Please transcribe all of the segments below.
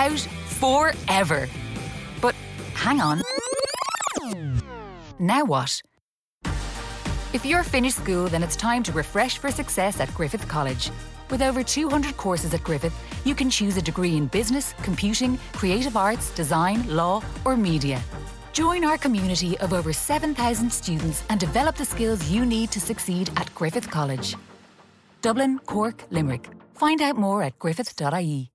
out forever. But hang on. Now what? If you're finished school, then it's time to refresh for success at Griffith College. With over 200 courses at Griffith, you can choose a degree in business, computing, creative arts, design, law, or media. Join our community of over 7,000 students and develop the skills you need to succeed at Griffith College. Dublin, Cork, Limerick. Find out more at griffith.ie.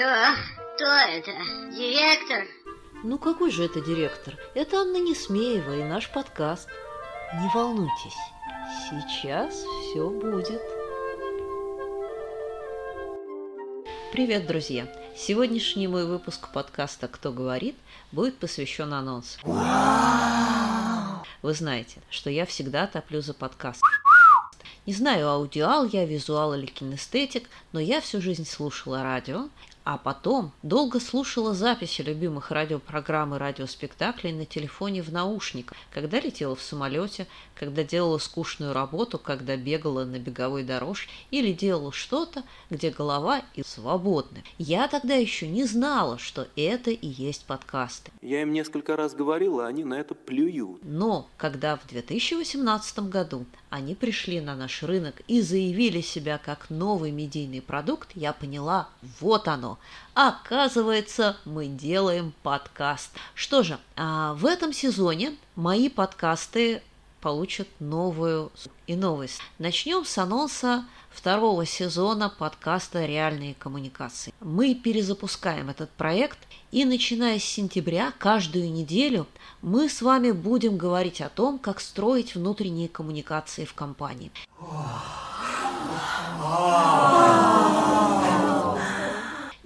Алло, кто это? Директор? Ну какой же это директор? Это Анна Несмеева и наш подкаст. Не волнуйтесь, сейчас все будет. Привет, друзья! Сегодняшний мой выпуск подкаста «Кто говорит» будет посвящен анонсу. Вы знаете, что я всегда топлю за подкаст. Не знаю, аудиал я, визуал или кинестетик, но я всю жизнь слушала радио, а потом долго слушала записи любимых радиопрограмм и радиоспектаклей на телефоне в наушниках, когда летела в самолете, когда делала скучную работу, когда бегала на беговой дорожке или делала что-то, где голова и свободны. Я тогда еще не знала, что это и есть подкасты. Я им несколько раз говорила, они на это плюют. Но когда в 2018 году они пришли на наш рынок и заявили себя как новый медийный продукт, я поняла, вот оно, Оказывается, мы делаем подкаст. Что же, а в этом сезоне мои подкасты получат новую и новость. Начнем с анонса второго сезона подкаста «Реальные коммуникации». Мы перезапускаем этот проект, и начиная с сентября каждую неделю мы с вами будем говорить о том, как строить внутренние коммуникации в компании.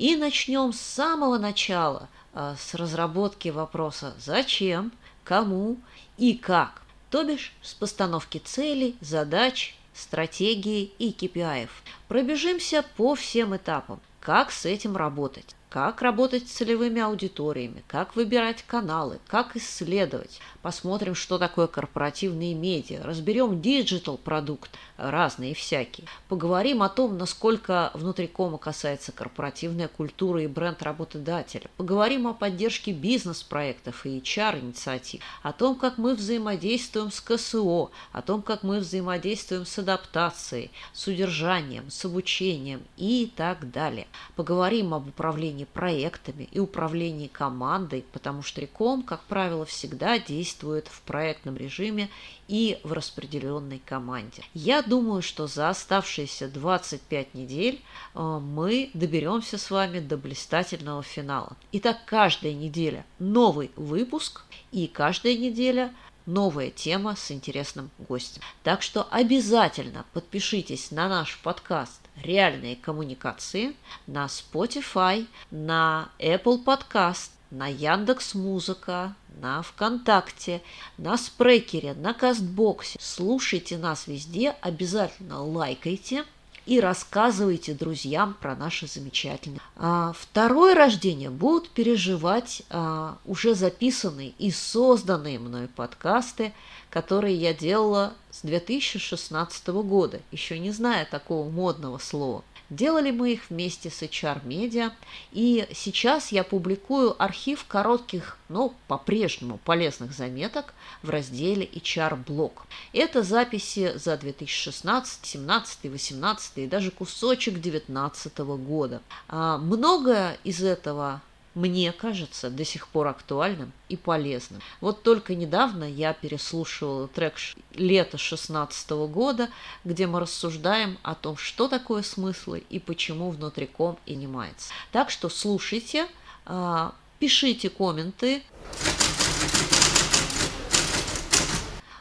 И начнем с самого начала, а, с разработки вопроса «Зачем?», «Кому?» и «Как?», то бишь с постановки целей, задач, стратегии и KPI. Пробежимся по всем этапам. Как с этим работать? Как работать с целевыми аудиториями, как выбирать каналы, как исследовать. Посмотрим, что такое корпоративные медиа, разберем digital продукт, разные всякие. Поговорим о том, насколько внутрикома касается корпоративная культура и бренд работодателя. Поговорим о поддержке бизнес-проектов и HR-инициатив, о том, как мы взаимодействуем с КСО, о том, как мы взаимодействуем с адаптацией, с удержанием, с обучением и так далее. Поговорим об управлении управлении проектами и управлении командой, потому что Реком, как правило, всегда действует в проектном режиме и в распределенной команде. Я думаю, что за оставшиеся 25 недель э, мы доберемся с вами до блистательного финала. Итак, каждая неделя новый выпуск и каждая неделя новая тема с интересным гостем. Так что обязательно подпишитесь на наш подкаст «Реальные коммуникации» на Spotify, на Apple Podcast, на Яндекс Музыка, на ВКонтакте, на Спрекере, на Кастбоксе. Слушайте нас везде, обязательно лайкайте – и рассказывайте друзьям про наши замечательные. А второе рождение будут переживать а, уже записанные и созданные мной подкасты, которые я делала с 2016 года, еще не зная такого модного слова. Делали мы их вместе с HR Media, и сейчас я публикую архив коротких, но по-прежнему полезных заметок в разделе HR Блог. Это записи за 2016, 17, 18 и даже кусочек 2019 года. А многое из этого мне кажется, до сих пор актуальным и полезным. Вот только недавно я переслушивала трек лета 16 года, где мы рассуждаем о том, что такое смыслы и почему внутриком и немается. Так что слушайте, а, пишите комменты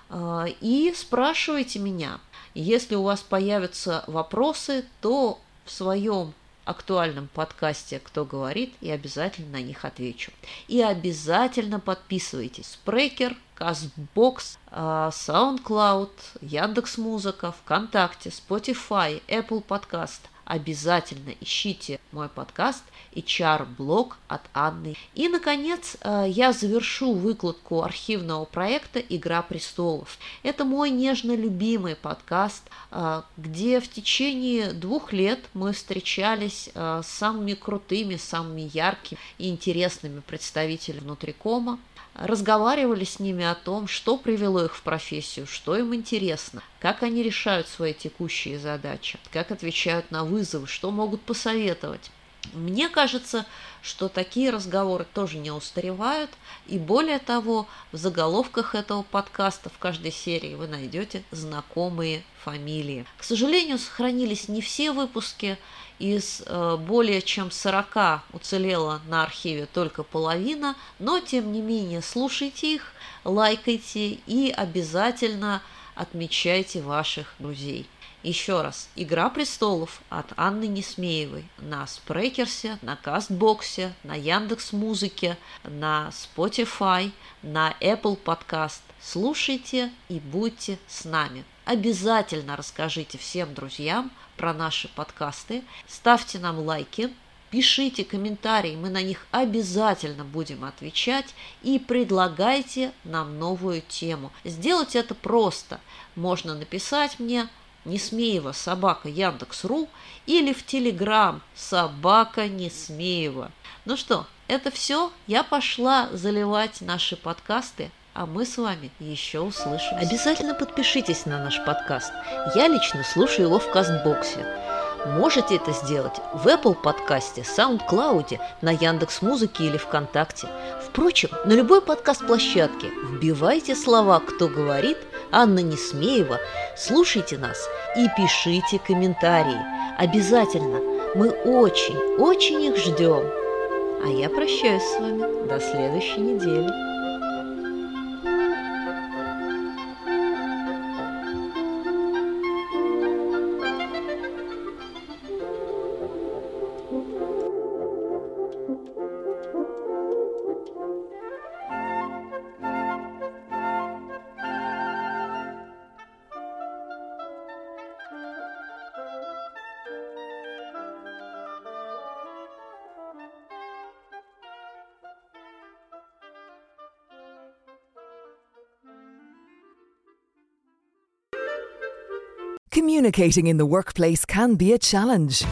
а, и спрашивайте меня. Если у вас появятся вопросы, то в своем актуальном подкасте «Кто говорит» и обязательно на них отвечу. И обязательно подписывайтесь. Спрекер, Казбокс, SoundCloud, Яндекс.Музыка, ВКонтакте, Spotify, Apple Podcast. Обязательно ищите мой подкаст HR-блог от Анны. И, наконец, э, я завершу выкладку архивного проекта «Игра престолов». Это мой нежно любимый подкаст, э, где в течение двух лет мы встречались э, с самыми крутыми, самыми яркими и интересными представителями внутрикома, разговаривали с ними о том, что привело их в профессию, что им интересно, как они решают свои текущие задачи, как отвечают на вызовы, что могут посоветовать. Мне кажется, что такие разговоры тоже не устаревают, и более того, в заголовках этого подкаста в каждой серии вы найдете знакомые фамилии. К сожалению, сохранились не все выпуски, из э, более чем 40 уцелела на архиве только половина, но тем не менее слушайте их, лайкайте и обязательно отмечайте ваших друзей. Еще раз, «Игра престолов» от Анны Несмеевой на Спрекерсе, на Кастбоксе, на Яндекс Музыке, на Spotify, на Apple Podcast. Слушайте и будьте с нами. Обязательно расскажите всем друзьям про наши подкасты, ставьте нам лайки, пишите комментарии, мы на них обязательно будем отвечать и предлагайте нам новую тему. Сделать это просто. Можно написать мне Несмеева собака Яндекс.ру или в Телеграм собака Несмеева. Ну что, это все. Я пошла заливать наши подкасты а мы с вами еще услышим. Обязательно подпишитесь на наш подкаст. Я лично слушаю его в Кастбоксе. Можете это сделать в Apple подкасте, SoundCloud, на Яндекс Музыке или ВКонтакте. Впрочем, на любой подкаст-площадке вбивайте слова «Кто говорит», Анна Несмеева, слушайте нас и пишите комментарии. Обязательно. Мы очень, очень их ждем. А я прощаюсь с вами до следующей недели. Communicating in the workplace can be a challenge.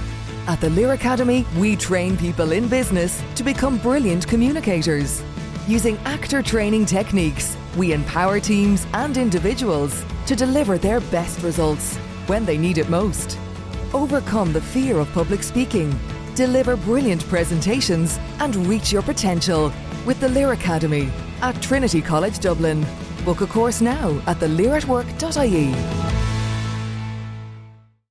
At the Lear Academy, we train people in business to become brilliant communicators. Using actor training techniques, we empower teams and individuals to deliver their best results when they need it most. Overcome the fear of public speaking, deliver brilliant presentations, and reach your potential with the Lear Academy at Trinity College Dublin. Book a course now at thelearatwork.ie.